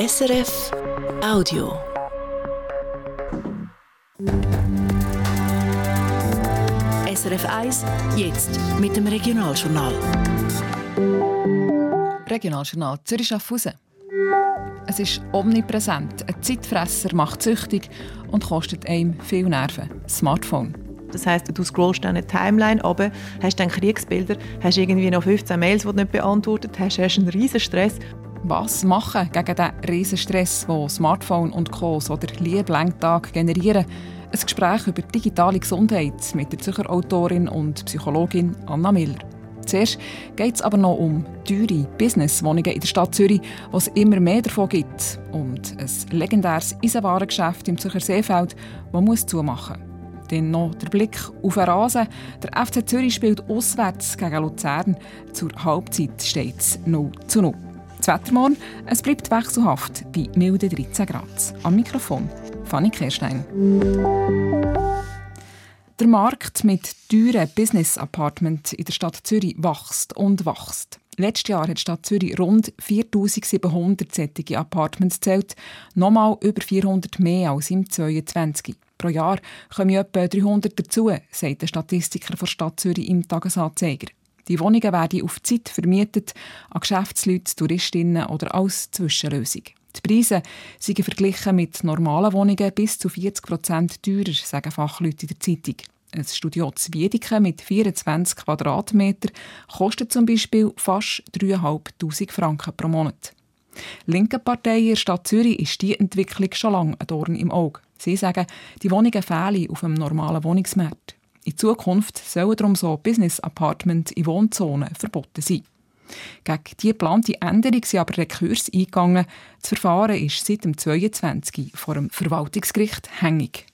SRF Audio. SRF 1, jetzt mit dem Regionaljournal. Regionaljournal Zürich Schaffhausen. Es ist omnipräsent. Ein Zeitfresser macht süchtig und kostet einem viel Nerven. Smartphone. Das heisst, du scrollst eine Timeline aber hast dann Kriegsbilder, hast irgendwie noch 15 Mails, die du nicht beantwortet hast, hast einen riesen Stress. Was machen gegen den riesen Stress, den Smartphone und Co. so der Lieblängtag generieren? Ein Gespräch über digitale Gesundheit mit der Zürcher Autorin und Psychologin Anna Miller. Zuerst geht es aber noch um teure Businesswohnungen in der Stadt Zürich, wo es immer mehr davon gibt. Und ein legendäres Eisenwarengeschäft im Zürcher Seefeld, das muss zumachen muss. Dann noch der Blick auf den Rasen. Der FC Zürich spielt auswärts gegen Luzern. Zur Halbzeit steht es 0 zu 0. Das Wetter morgen, es bleibt wechselhaft bei milde 13 Grad. Am Mikrofon Fanny Kerstein. Der Markt mit teuren Business Apartments in der Stadt Zürich wächst und wächst. Letztes Jahr hat die Stadt Zürich rund 4700 sättige Apartments gezählt, nochmal über 400 mehr als im 2022. Pro Jahr kommen etwa 300 dazu, sagt der Statistiker der Stadt Zürich im Tagesanzeiger. Die Wohnungen werden auf Zeit vermietet an Geschäftsleute, Touristinnen oder als Zwischenlösung. Die Preise sind verglichen mit normalen Wohnungen bis zu 40 Prozent teurer, sagen Fachleute in der Zeitung. Ein Studio Wiedeke mit 24 Quadratmetern kostet zum Beispiel fast 3'500 Franken pro Monat. Linke Partei in der Stadt Zürich ist die Entwicklung schon lange ein Dorn im Auge. Sie sagen, die Wohnungen fehlen auf einem normalen Wohnungsmarkt. In Zukunft sollen darum so Business-Apartments in Wohnzonen verboten sein. Gegen diese geplante Änderung sind aber Rekurs eingegangen. Das Verfahren ist seit dem 22. vor dem Verwaltungsgericht hängig.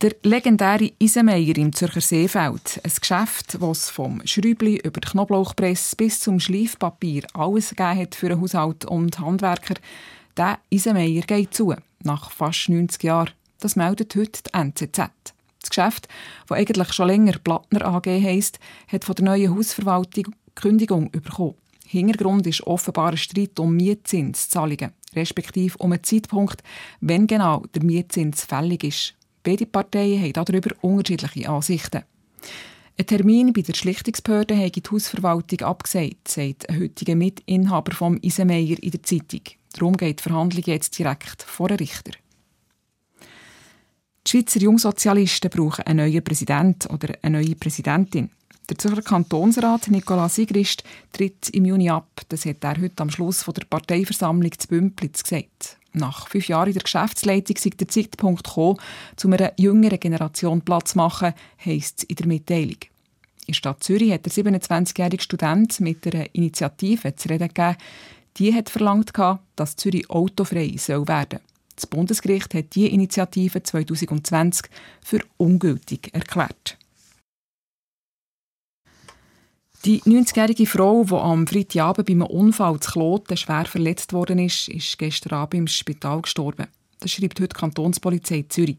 Der legendäre Isenmeier im Zürcher Seefeld, ein Geschäft, das vom Schrübli über die Knoblauchpresse bis zum Schleifpapier alles gegeben hat für den Haushalt und Handwerker, der Isenmeier geht zu, nach fast 90 Jahren. Das meldet heute die NZZ. Das Geschäft, das eigentlich schon länger Plattner AG heisst, hat von der neuen Hausverwaltung Kündigung bekommen. Hintergrund ist offenbar ein Streit um Mietzinszahlungen, respektive um einen Zeitpunkt, wenn genau der Mietzins fällig ist. Beide Parteien haben darüber unterschiedliche Ansichten. Ein Termin bei der Schlichtungsbehörde hat die Hausverwaltung abgesagt, sagt ein heutiger Mitinhaber vom Isenmeier in der Zeitung. Darum geht die Verhandlung jetzt direkt vor den Richter. Die Schweizer Jungsozialisten brauchen einen neuen Präsidenten oder eine neue Präsidentin. Der Zürcher Kantonsrat Nicolas Sigrist tritt im Juni ab. Das hat er heute am Schluss der Parteiversammlung zu Bümplitz gesagt. Nach fünf Jahren in der Geschäftsleitung sei der Zeitpunkt gekommen, zu einer jüngeren Generation Platz zu machen, heisst es in der Mitteilung. In der Stadt Zürich hat der 27-jährige Student mit einer Initiative zu reden gegeben. Die hat verlangt, dass Zürich autofrei soll werden Das Bundesgericht hat diese Initiative 2020 für ungültig erklärt. Die 90-jährige Frau, die am Freitagabend bei einem Unfall zu Kloten schwer verletzt worden ist, ist gestern Abend im Spital gestorben. Das schreibt heute die Kantonspolizei Zürich.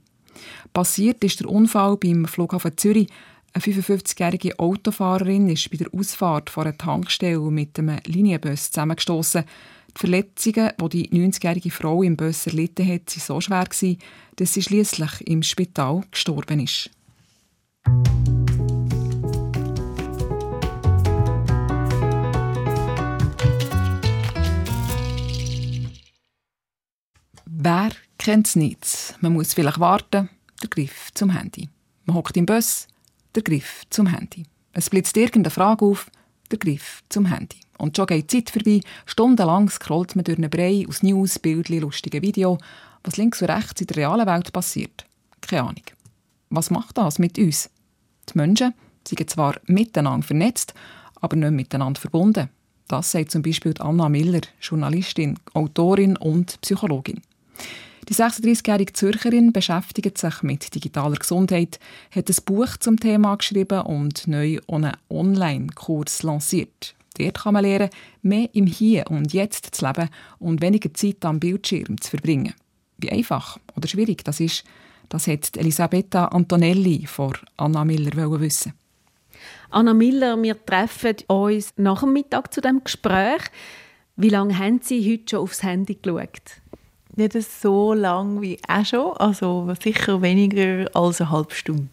Passiert ist der Unfall beim Flughafen Zürich. Eine 55-jährige Autofahrerin ist bei der Ausfahrt von einer Tankstelle mit einem Linienbus zusammengestoßen. Die Verletzungen, die die 90-jährige Frau im Bus erlitten hat, waren so schwer, dass sie schließlich im Spital gestorben ist. Wer kennt es nicht? Man muss vielleicht warten, der Griff zum Handy. Man hockt im Bus, der Griff zum Handy. Es blitzt irgendeine Frage auf, der Griff zum Handy. Und schon geht die Zeit vorbei, stundenlang scrollt man durch einen Brei aus News, Bildchen, lustigen Video, was links und rechts in der realen Welt passiert. Keine Ahnung. Was macht das mit uns? Die Menschen sind zwar miteinander vernetzt, aber nicht miteinander verbunden. Das sagt zum Beispiel Anna Miller, Journalistin, Autorin und Psychologin. Die 36-jährige Zürcherin beschäftigt sich mit digitaler Gesundheit, hat ein Buch zum Thema geschrieben und neu einen Online-Kurs lanciert. Dort kann man lernen, mehr im Hier und Jetzt zu leben und weniger Zeit am Bildschirm zu verbringen. Wie einfach oder schwierig das ist, das hat Elisabetta Antonelli vor Anna Miller wissen. Anna Miller, wir treffen uns nach dem Mittag zu dem Gespräch. Wie lange haben Sie heute schon aufs Handy geschaut? Nicht so lang wie auch schon, also sicher weniger als eine halbe Stunde.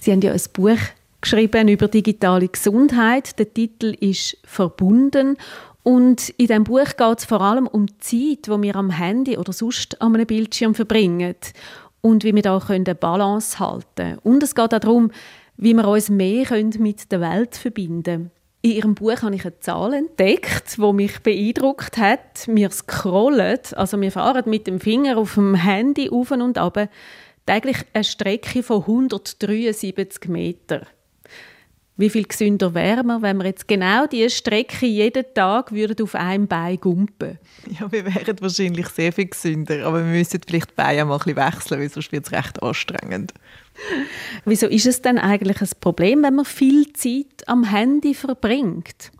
Sie haben ja ein Buch geschrieben über digitale Gesundheit. Der Titel ist «Verbunden» und in diesem Buch geht es vor allem um die Zeit, die wir am Handy oder sonst an einem Bildschirm verbringen und wie wir da eine Balance halten können. Und es geht auch darum, wie wir uns mehr mit der Welt verbinden können. In Ihrem Buch habe ich eine Zahl entdeckt, die mich beeindruckt hat. Wir scrollen, also wir fahren mit dem Finger auf dem Handy auf und ab, täglich eine Strecke von 173 Metern. Wie viel gesünder wären wir, wenn wir jetzt genau diese Strecke jeden Tag würden auf einem Bein gumpen Ja, wir wären wahrscheinlich sehr viel gesünder, aber wir müssen vielleicht die Beine mal ein bisschen wechseln, weil sonst wird es recht anstrengend. Wieso ist es denn eigentlich ein Problem, wenn man viel Zeit am Handy verbringt?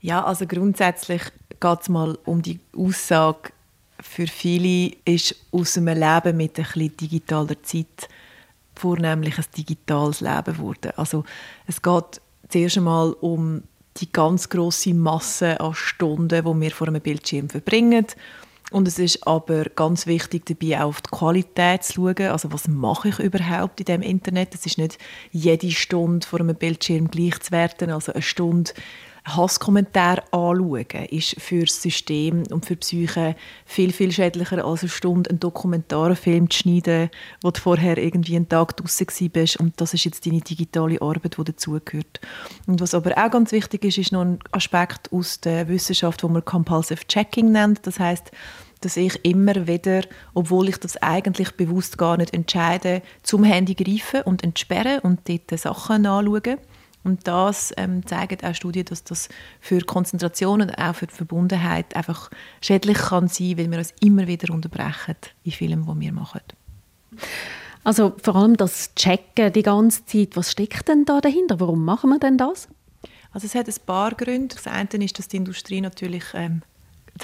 Ja, also grundsätzlich geht es mal um die Aussage, für viele ist aus einem Leben mit ein bisschen digitaler Zeit vornehmlich ein digitales Leben geworden. Also es geht zuerst einmal um die ganz große Masse an Stunden, die wir vor einem Bildschirm verbringen. Und es ist aber ganz wichtig, dabei auch auf die Qualität zu schauen. Also was mache ich überhaupt in dem Internet? Es ist nicht jede Stunde vor einem Bildschirm gleich zu werten. Also eine Stunde Hasskommentar anschauen, ist für das System und für die Psyche viel, viel schädlicher als eine Stunde einen Dokumentarfilm zu schneiden, wo du vorher irgendwie einen Tag draußen bist und das ist jetzt deine digitale Arbeit, die dazugehört. Und was aber auch ganz wichtig ist, ist noch ein Aspekt aus der Wissenschaft, wo man Compulsive Checking nennt. Das heißt, dass ich immer wieder, obwohl ich das eigentlich bewusst gar nicht entscheide, zum Handy greife und entsperre und dort Sachen anschaue. Und das ähm, zeigt auch Studien, dass das für Konzentration und auch für die Verbundenheit einfach schädlich kann sein, weil wir uns immer wieder unterbrechen in Filmen, die wir machen. Also vor allem das Checken die ganze Zeit, was steckt denn da dahinter? Warum machen wir denn das? Also es hat ein paar Gründe. Das eine ist, dass die Industrie natürlich ähm,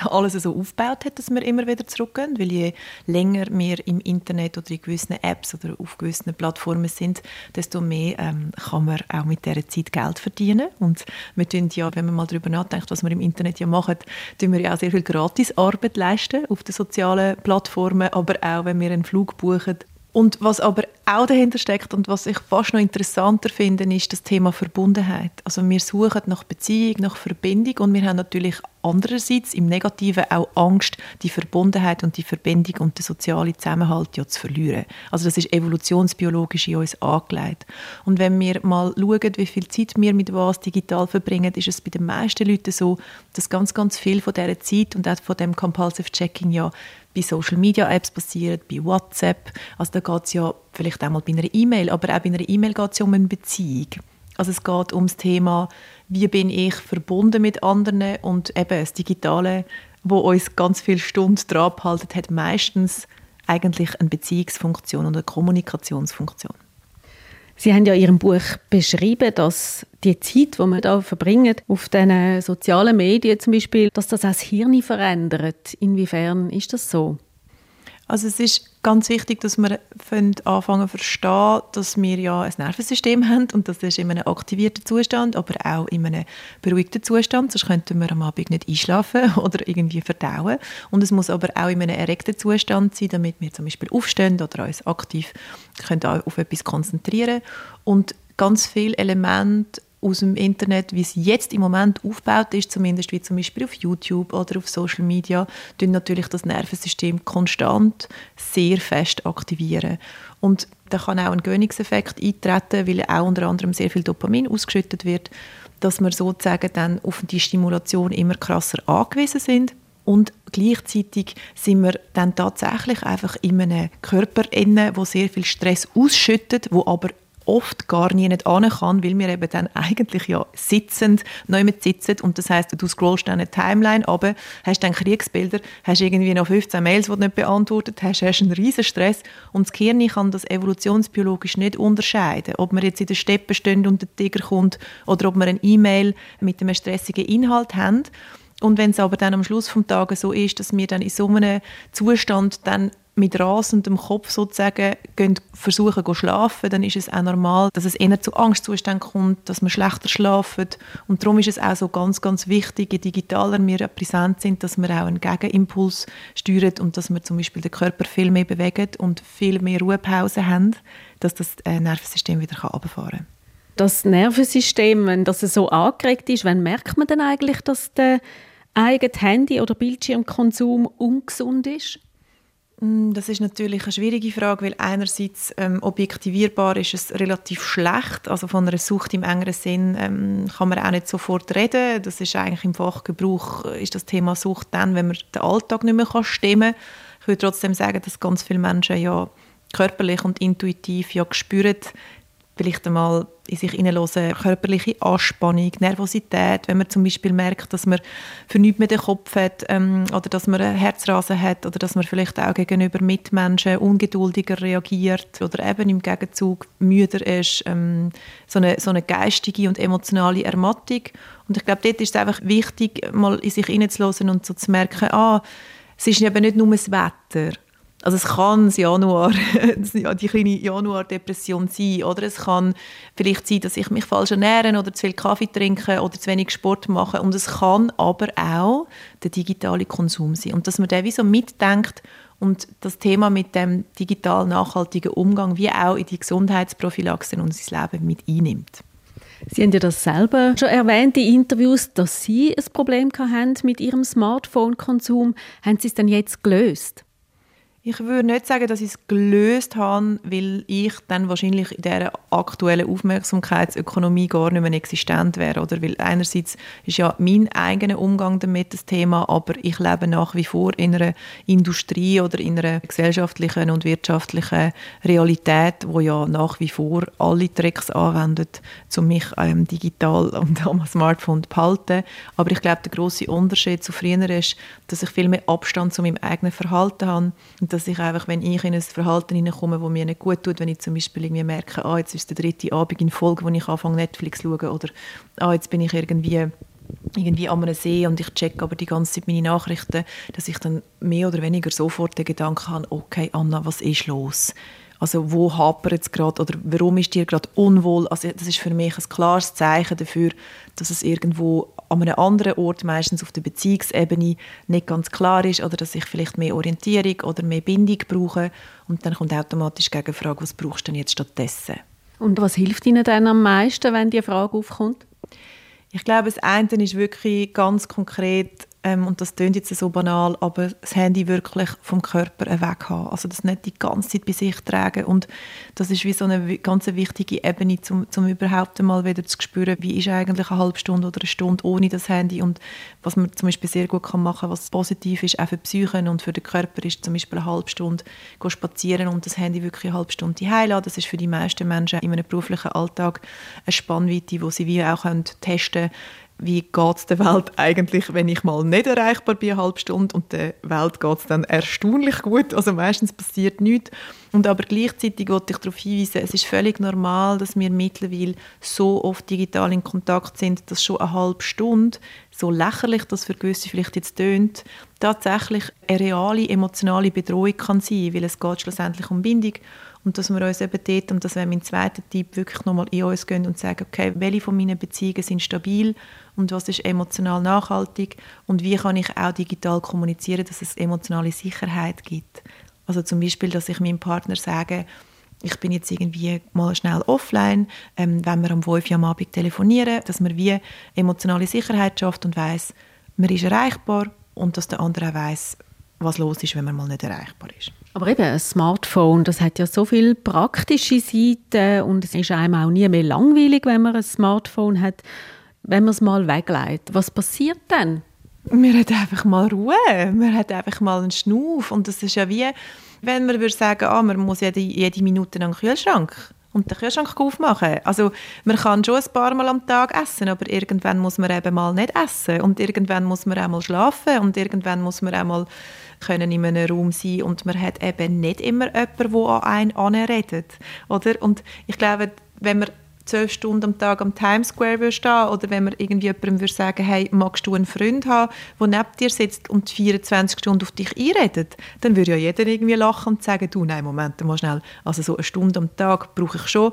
alles so aufgebaut hat, dass wir immer wieder zurückgehen, weil je länger wir im Internet oder in gewissen Apps oder auf gewissen Plattformen sind, desto mehr ähm, kann man auch mit dieser Zeit Geld verdienen. Und wir tun ja, wenn man mal darüber nachdenkt, was wir im Internet ja machen, tun wir ja auch sehr viel Gratisarbeit leisten auf den sozialen Plattformen, aber auch, wenn wir einen Flug buchen und was aber auch dahinter steckt und was ich fast noch interessanter finde, ist das Thema Verbundenheit. Also wir suchen nach Beziehung, nach Verbindung und wir haben natürlich andererseits im Negativen auch Angst, die Verbundenheit und die Verbindung und den sozialen Zusammenhalt ja zu verlieren. Also das ist evolutionsbiologisch in uns angelegt. Und wenn wir mal schauen, wie viel Zeit wir mit was digital verbringen, ist es bei den meisten Leuten so, dass ganz, ganz viel von dieser Zeit und auch von dem Compulsive Checking ja bei Social Media Apps passiert, bei WhatsApp. Also da geht es ja vielleicht auch mal bei einer E-Mail, aber auch bei einer E-Mail geht es ja um eine Beziehung. Also es geht um das Thema, wie bin ich verbunden mit anderen und eben das Digitale, wo uns ganz viele Stunden dran abhalten, hat meistens eigentlich eine Beziehungsfunktion und eine Kommunikationsfunktion. Sie haben ja in Ihrem Buch beschrieben, dass die Zeit, die man da verbringt, auf den sozialen Medien zum Beispiel, dass das auch das Hirn verändert. Inwiefern ist das so? Also es ist ganz wichtig, dass wir anfangen zu verstehen, dass wir ja ein Nervensystem haben und das ist in einem aktivierten Zustand, aber auch in einem beruhigten Zustand, sonst könnten wir am Abend nicht einschlafen oder irgendwie verdauen. Und es muss aber auch in einem erregten Zustand sein, damit wir zum Beispiel aufstehen oder uns aktiv können auf etwas konzentrieren Und ganz viele Elemente aus dem Internet, wie es jetzt im Moment aufgebaut ist, zumindest wie zum Beispiel auf YouTube oder auf Social Media, tun natürlich das Nervensystem konstant sehr fest aktivieren. Und da kann auch ein Gönnungseffekt eintreten, weil auch unter anderem sehr viel Dopamin ausgeschüttet wird, dass wir sozusagen dann auf die Stimulation immer krasser angewiesen sind. Und gleichzeitig sind wir dann tatsächlich einfach in einem Körper wo sehr viel Stress ausschüttet, wo aber oft gar nie nicht kann, weil wir eben dann eigentlich ja sitzend, neu mit sitzen und das heißt, du scrollst dann eine Timeline aber hast dann Kriegsbilder, hast irgendwie noch 15 Mails, die du nicht beantwortet hast, hast einen riesen Stress und das Gehirn kann das evolutionsbiologisch nicht unterscheiden, ob man jetzt in der Steppe stehen und der Tiger kommt oder ob man eine E-Mail mit einem stressigen Inhalt haben. Und wenn es aber dann am Schluss des Tages so ist, dass wir dann in so einem Zustand dann mit rasendem Kopf sozusagen gehen versuchen zu schlafen, dann ist es auch normal, dass es eher zu Angstzuständen kommt, dass man schlechter schlafen und darum ist es auch so ganz, ganz wichtig, je digitaler wir präsent sind, dass wir auch einen Gegenimpuls steuern und dass wir zum Beispiel den Körper viel mehr bewegen und viel mehr Ruhepausen haben, dass das äh, Nervensystem wieder runterfahren kann. Das Nervensystem, wenn das so angeregt ist, wann merkt man denn eigentlich, dass der eigene Handy- oder Bildschirmkonsum ungesund ist? Mm, das ist natürlich eine schwierige Frage, weil einerseits ähm, objektivierbar ist es relativ schlecht, also von einer Sucht im engeren Sinn ähm, kann man auch nicht sofort reden. Das ist eigentlich im Fachgebrauch äh, ist das Thema Sucht dann, wenn man den Alltag nicht mehr kann stemmen. Ich würde trotzdem sagen, dass ganz viele Menschen ja körperlich und intuitiv ja spüren, vielleicht einmal in sich hineinhören, körperliche Anspannung, Nervosität, wenn man zum Beispiel merkt, dass man für nichts mehr den Kopf hat ähm, oder dass man einen Herzrasen hat oder dass man vielleicht auch gegenüber Mitmenschen ungeduldiger reagiert oder eben im Gegenzug müder ist, ähm, so, eine, so eine geistige und emotionale Ermattung. Und ich glaube, dort ist es einfach wichtig, mal in sich hineinzuhören und so zu merken, ah, es ist eben nicht nur das Wetter, also es kann das Januar, die kleine Januar-Depression sein, oder es kann vielleicht sein, dass ich mich falsch ernähre oder zu viel Kaffee trinke oder zu wenig Sport mache und es kann aber auch der digitale Konsum sein und dass man da wie so mitdenkt und das Thema mit dem digital nachhaltigen Umgang wie auch in die Gesundheitsprophylaxe in unser Leben mit einnimmt. Sie haben ja das selber schon erwähnt in Interviews, dass Sie ein Problem hatten mit Ihrem Smartphone-Konsum. Haben Sie es denn jetzt gelöst? Ich würde nicht sagen, dass ich es gelöst habe, weil ich dann wahrscheinlich in dieser aktuellen Aufmerksamkeitsökonomie gar nicht mehr existent wäre. Oder weil einerseits ist ja mein eigener Umgang damit das Thema, aber ich lebe nach wie vor in einer Industrie oder in einer gesellschaftlichen und wirtschaftlichen Realität, wo ja nach wie vor alle Tricks anwendet, um mich ähm, digital und am Smartphone zu behalten. Aber ich glaube, der große Unterschied zu früher ist, dass ich viel mehr Abstand zu meinem eigenen Verhalten habe dass ich einfach, wenn ich in ein Verhalten hineinkomme, das mir nicht gut tut, wenn ich zum Beispiel irgendwie merke, ah, jetzt ist der dritte Abend in Folge, wo ich anfange Netflix zu schauen oder ah, jetzt bin ich irgendwie irgendwie an einem See und ich check aber die ganze Zeit meine Nachrichten, dass ich dann mehr oder weniger sofort den Gedanken habe, okay Anna, was ist los? Also wo hapert es gerade oder warum ist dir gerade unwohl? Also das ist für mich ein klares Zeichen dafür, dass es irgendwo an einem anderen Ort, meistens auf der Beziehungsebene, nicht ganz klar ist oder dass ich vielleicht mehr Orientierung oder mehr Bindung brauche. Und dann kommt automatisch die Frage, was brauchst du denn jetzt stattdessen? Und was hilft Ihnen dann am meisten, wenn die Frage aufkommt? Ich glaube, das eine ist wirklich ganz konkret ähm, und das klingt jetzt so banal, aber das Handy wirklich vom Körper weg haben. Also das nicht die ganze Zeit bei sich tragen und das ist wie so eine ganz wichtige Ebene, um, um überhaupt einmal wieder zu spüren, wie ist eigentlich eine halbe Stunde oder eine Stunde ohne das Handy und was man zum Beispiel sehr gut kann machen, was positiv ist, auch für die Psyche und für den Körper, ist zum Beispiel eine halbe Stunde spazieren und das Handy wirklich eine halbe Stunde heilen. Das ist für die meisten Menschen in einem beruflichen Alltag eine Spannweite, wo sie wie auch testen können, wie geht es der Welt eigentlich, wenn ich mal nicht erreichbar bin, eine halbe Stunde, und der Welt geht es dann erstaunlich gut. Also meistens passiert nichts. Und aber gleichzeitig wollte ich darauf hinweisen, es ist völlig normal, dass wir mittlerweile so oft digital in Kontakt sind, dass schon eine halbe Stunde, so lächerlich das für gewisse vielleicht jetzt tönt, tatsächlich eine reale emotionale Bedrohung kann sein, weil es geht schlussendlich um Bindung und dass wir uns eben dort, und das wäre mein zweiter Tipp, wirklich nochmal in uns gehen und sagen, okay, welche von meinen Beziehungen sind stabil und was ist emotional nachhaltig und wie kann ich auch digital kommunizieren, dass es emotionale Sicherheit gibt. Also zum Beispiel, dass ich meinem Partner sage, ich bin jetzt irgendwie mal schnell offline, ähm, wenn wir am 5 Uhr am Abend telefonieren, dass man wie emotionale Sicherheit schafft und weiß, man ist erreichbar und dass der andere auch weiß, was los ist, wenn man mal nicht erreichbar ist. Aber eben, ein Smartphone, das hat ja so viele praktische Seiten und es ist einem auch nie mehr langweilig, wenn man ein Smartphone hat, wenn man es mal weglegt. Was passiert dann? Man hat einfach mal Ruhe, man hat einfach mal einen Schnuff und das ist ja wie, wenn man würde sagen, ah, man muss jede, jede Minute einen Kühlschrank und den Kühlschrank aufmachen. Also man kann schon ein paar Mal am Tag essen, aber irgendwann muss man eben mal nicht essen und irgendwann muss man auch mal schlafen und irgendwann muss man auch mal können in einem Raum sein und man hat eben nicht immer jemanden, der an einen anredet. Oder? Und ich glaube, wenn man zwölf Stunden am Tag am Times Square würde stehen oder wenn man irgendwie jemandem würde sagen, hey, magst du einen Freund haben, der neben dir sitzt und 24 Stunden auf dich einredet, dann würde ja jeder irgendwie lachen und sagen, du, nein, Moment, mal schnell, also so eine Stunde am Tag brauche ich schon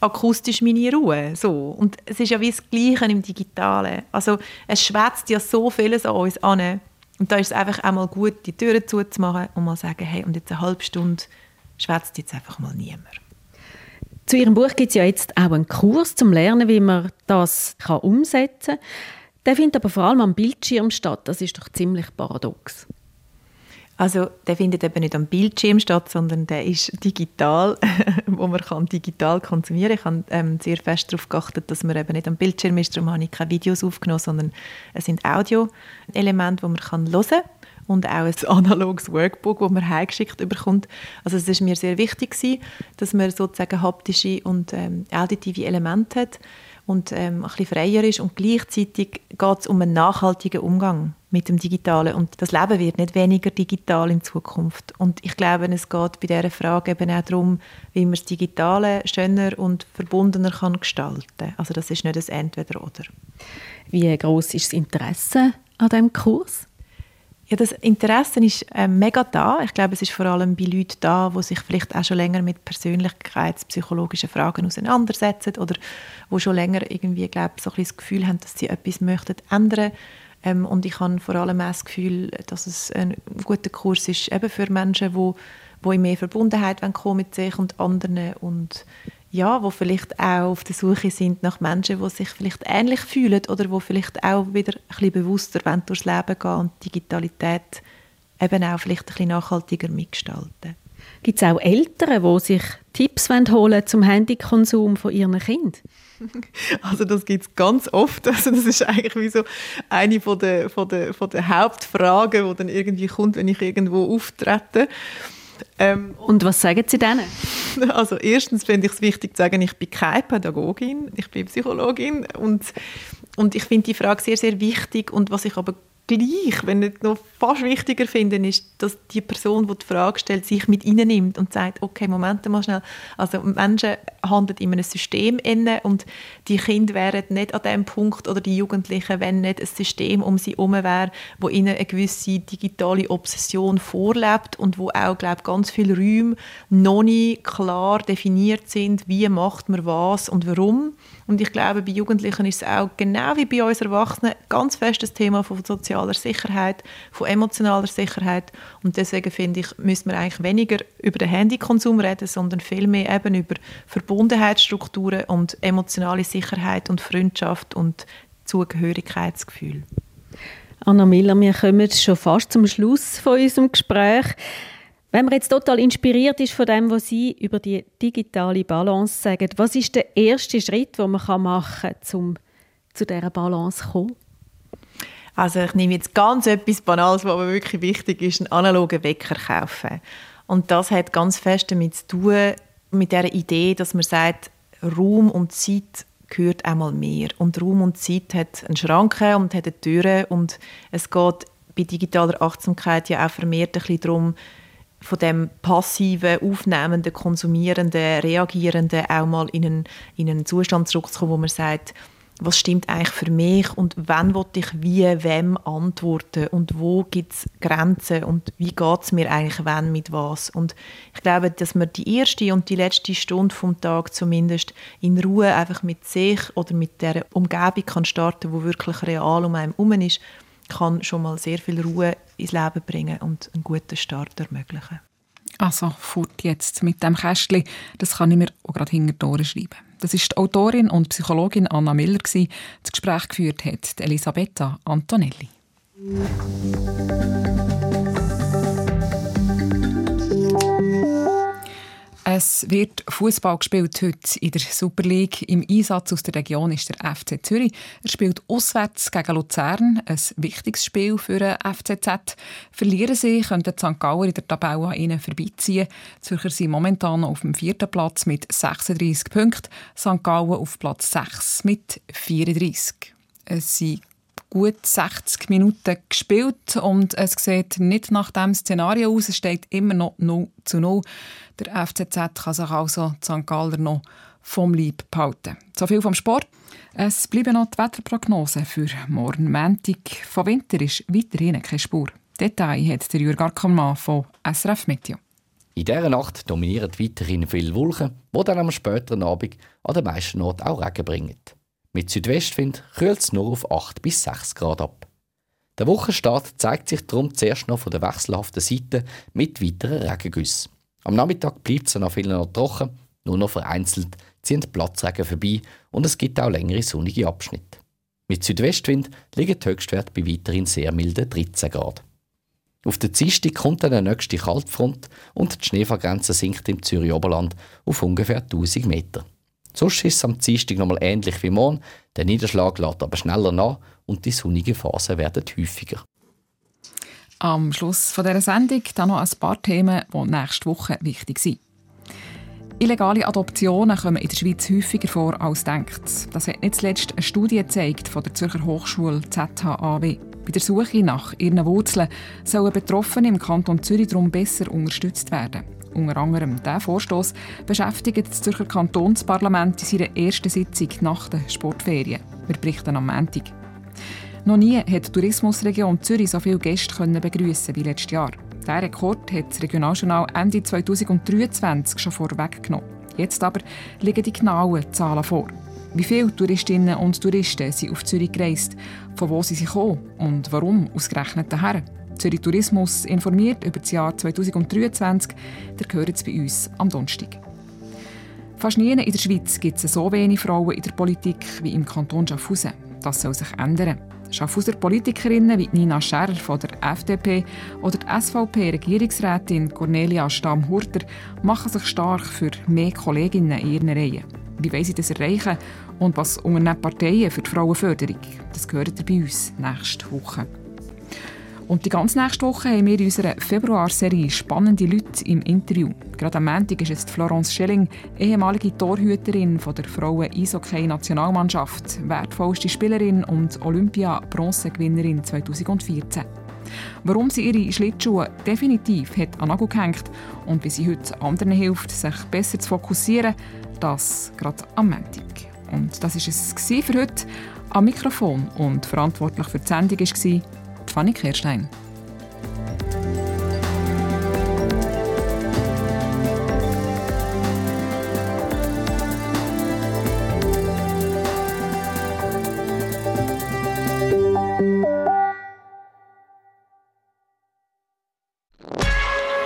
akustisch meine Ruhe. So. Und es ist ja wie das Gleiche im Digitalen. Also es schwätzt ja so vieles an uns an. Und da ist es einfach einmal gut, die Türen zuzumachen und mal sagen, hey, und jetzt eine halbe Stunde schwätzt jetzt einfach mal niemand. Zu Ihrem Buch gibt es ja jetzt auch einen Kurs zum Lernen, wie man das kann umsetzen kann. Der findet aber vor allem am Bildschirm statt. Das ist doch ziemlich paradox. Also der findet eben nicht am Bildschirm statt, sondern der ist digital, wo man kann digital konsumieren kann. Ich habe ähm, sehr fest darauf geachtet, dass man eben nicht am Bildschirm ist, darum habe ich keine Videos aufgenommen, sondern es sind Audio-Elemente, die man kann hören kann und auch ein analoges Workbook, das man heimgeschickt bekommt. Also es ist mir sehr wichtig gewesen, dass man sozusagen haptische und ähm, auditive Elemente hat und ähm, ein bisschen freier ist und gleichzeitig geht es um einen nachhaltigen Umgang mit dem Digitalen und das Leben wird nicht weniger digital in Zukunft und ich glaube, es geht bei dieser Frage eben auch darum, wie man das Digitale schöner und verbundener kann gestalten. Also das ist nicht ein Entweder-Oder. Wie groß ist das Interesse an diesem Kurs? Ja, das Interesse ist äh, mega da. Ich glaube, es ist vor allem bei Leuten da, die sich vielleicht auch schon länger mit persönlichkeitspsychologischen Fragen auseinandersetzen oder wo schon länger irgendwie, glaube so ein das Gefühl haben, dass sie etwas möchten ändern. Ähm, und ich habe vor allem auch das Gefühl, dass es ein guter Kurs ist, eben für Menschen, die, die in mehr Verbundenheit kommen mit sich und anderen und ja, wo vielleicht auch auf der Suche sind nach Menschen, die sich vielleicht ähnlich fühlen oder wo vielleicht auch wieder ein bisschen bewusster durchs Leben gehen und Digitalität eben auch vielleicht ein bisschen nachhaltiger mitgestalten. Gibt es auch Eltern, die sich Tipps holen zum Handykonsum von ihren Kindern? Also das gibt es ganz oft. Also das ist eigentlich wie so eine von der, von der, von der Hauptfragen, die dann irgendwie kommt, wenn ich irgendwo auftrete. Ähm, und was sagen Sie denen? Also erstens finde ich es wichtig zu sagen, ich bin keine Pädagogin, ich bin Psychologin und, und ich finde die Frage sehr, sehr wichtig und was ich aber gleich, wenn nicht noch fast wichtiger finden, ist, dass die Person, die die Frage stellt, sich mit nimmt und sagt, okay, Moment mal schnell, also Menschen handeln in einem System inne und die Kinder wären nicht an dem Punkt oder die Jugendlichen, wenn nicht ein System um sie herum wäre, wo ihnen eine gewisse digitale Obsession vorlebt und wo auch, glaube ganz viele Räume noch nicht klar definiert sind, wie macht man was und warum. Und ich glaube, bei Jugendlichen ist es auch genau wie bei uns Erwachsenen ganz fest das Thema von sozialer Sicherheit, von emotionaler Sicherheit. Und deswegen finde ich, müssen wir eigentlich weniger über den Handykonsum reden, sondern vielmehr eben über Verbundenheitsstrukturen und emotionale Sicherheit und Freundschaft und Zugehörigkeitsgefühl. Anna Miller, wir kommen schon fast zum Schluss von unserem Gespräch. Wenn man jetzt total inspiriert ist von dem, was Sie über die digitale Balance sagen, was ist der erste Schritt, den man machen kann, um zu dieser Balance zu kommen? Also ich nehme jetzt ganz etwas Banales, was aber wirklich wichtig ist, einen analogen Wecker kaufen. Und das hat ganz fest damit zu tun, mit der Idee, dass man sagt, Raum und Zeit gehört einmal mehr. Und Raum und Zeit hat eine Schranke und hat eine Tür und es geht bei digitaler Achtsamkeit ja auch vermehrt ein bisschen darum, von dem passiven, aufnehmenden, konsumierenden, reagierenden auch mal in einen, in einen Zustand zurückzukommen, wo man sagt, was stimmt eigentlich für mich und wann will ich wie, wem antworten und wo gibt es Grenzen und wie geht es mir eigentlich wann mit was. Und ich glaube, dass man die erste und die letzte Stunde vom Tag zumindest in Ruhe einfach mit sich oder mit der Umgebung kann starten, wo wirklich real um einen herum ist kann schon mal sehr viel Ruhe ins Leben bringen und einen guten Start ermöglichen. Also fort jetzt mit dem Kästchen, das kann ich mir auch gerade hinter die Ohren schreiben. Das ist die Autorin und Psychologin Anna Miller, die das Gespräch geführt hat, Elisabetta Antonelli. Es wird Fußball gespielt heute in der Super League. Im Einsatz aus der Region ist der FC Zürich. Er spielt auswärts gegen Luzern, ein wichtiges Spiel für den FCZ. Verlieren sie, könnten St. Galler in der Tabelle an ihnen vorbeiziehen. Die Zürcher sind momentan auf dem vierten Platz mit 36 Punkten, St. Gallen auf Platz 6 mit 34. Es sind gut 60 Minuten gespielt und es sieht nicht nach dem Szenario aus. Es steht immer noch 0 zu 0. Der FCZ kann sich also St. Galler noch vom Leib behalten. So viel vom Sport. Es bleiben noch die Wetterprognosen für morgen Montag. Von Winter ist weiterhin keine Spur. Detail hat der Jürg Ackermann von SRF Meteo. In dieser Nacht dominieren weiterhin viele Wolken, die dann am späteren Abend an den meisten Orten auch Regen bringen. Mit Südwestwind kühlt es nur auf 8 bis 6 Grad ab. Der Wochenstart zeigt sich darum zuerst noch von der wechselhaften Seite mit weiteren Regengüssen. Am Nachmittag bleibt es an vielen Orten trocken, nur noch vereinzelt ziehen Platzregen vorbei und es gibt auch längere sonnige Abschnitte. Mit Südwestwind liegen die Höchstwerte bei weiterhin sehr milden 13 Grad. Auf der Dienstag kommt dann der nächste Kaltfront und die Schneefallgrenze sinkt im Zürich Oberland auf ungefähr 1000 Meter. Sonst ist es am Dienstag nochmal ähnlich wie morgen, der Niederschlag lädt aber schneller nach und die sonnigen Phasen werden häufiger. Am Schluss dieser Sendung dann noch ein paar Themen, die nächste Woche wichtig sind. Illegale Adoptionen kommen in der Schweiz häufiger vor als denkt. Das hat nicht zuletzt eine Studie gezeigt von der Zürcher Hochschule ZHAW. Bei der Suche nach ihren Wurzeln sollen Betroffene im Kanton Zürich darum besser unterstützt werden. Unter anderem dieser Vorstoß beschäftigt das Zürcher Kantonsparlament in seiner ersten Sitzung nach den Sportferien. Wir berichten am Montag. Noch nie hat die Tourismusregion Zürich so viele Gäste begrüßen wie letztes Jahr. Diesen Rekord hat das Regionaljournal Ende 2023 schon vorweggenommen. Jetzt aber liegen die genauen Zahlen vor. Wie viele Touristinnen und Touristen sind auf Zürich gereist, von wo sie kommen und warum ausgerechnet daher? Zürich Tourismus informiert über das Jahr 2023. Der gehört jetzt bei uns am Donnerstag. Fast nie in der Schweiz gibt es so wenig Frauen in der Politik wie im Kanton Schaffhausen. Das soll sich ändern. Schaffhauser Politikerinnen wie Nina Scherrer von der FDP oder die SVP-Regierungsrätin Cornelia Stamm-Hurter machen sich stark für mehr Kolleginnen in ihren Reihen. Wie wollen sie das erreichen und was unternehmen Parteien für die Frauenförderung? Das gehört bei uns nächste Woche. Und die ganze nächste Woche haben wir in unserer Februarserie spannende Leute im Interview. Gerade am Montag ist es Florence Schelling, ehemalige Torhüterin von der Frauen-Eishockey-Nationalmannschaft, wertvollste Spielerin und Olympia-Bronzegewinnerin 2014. Warum sie ihre Schlittschuhe definitiv hat an Nagel gehängt und wie sie heute anderen hilft, sich besser zu fokussieren, das gerade am Montag. Und das war es für heute. Am Mikrofon und verantwortlich für die Sendung war Fanny Kirstein.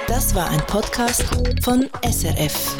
Das war ein Podcast von SRF.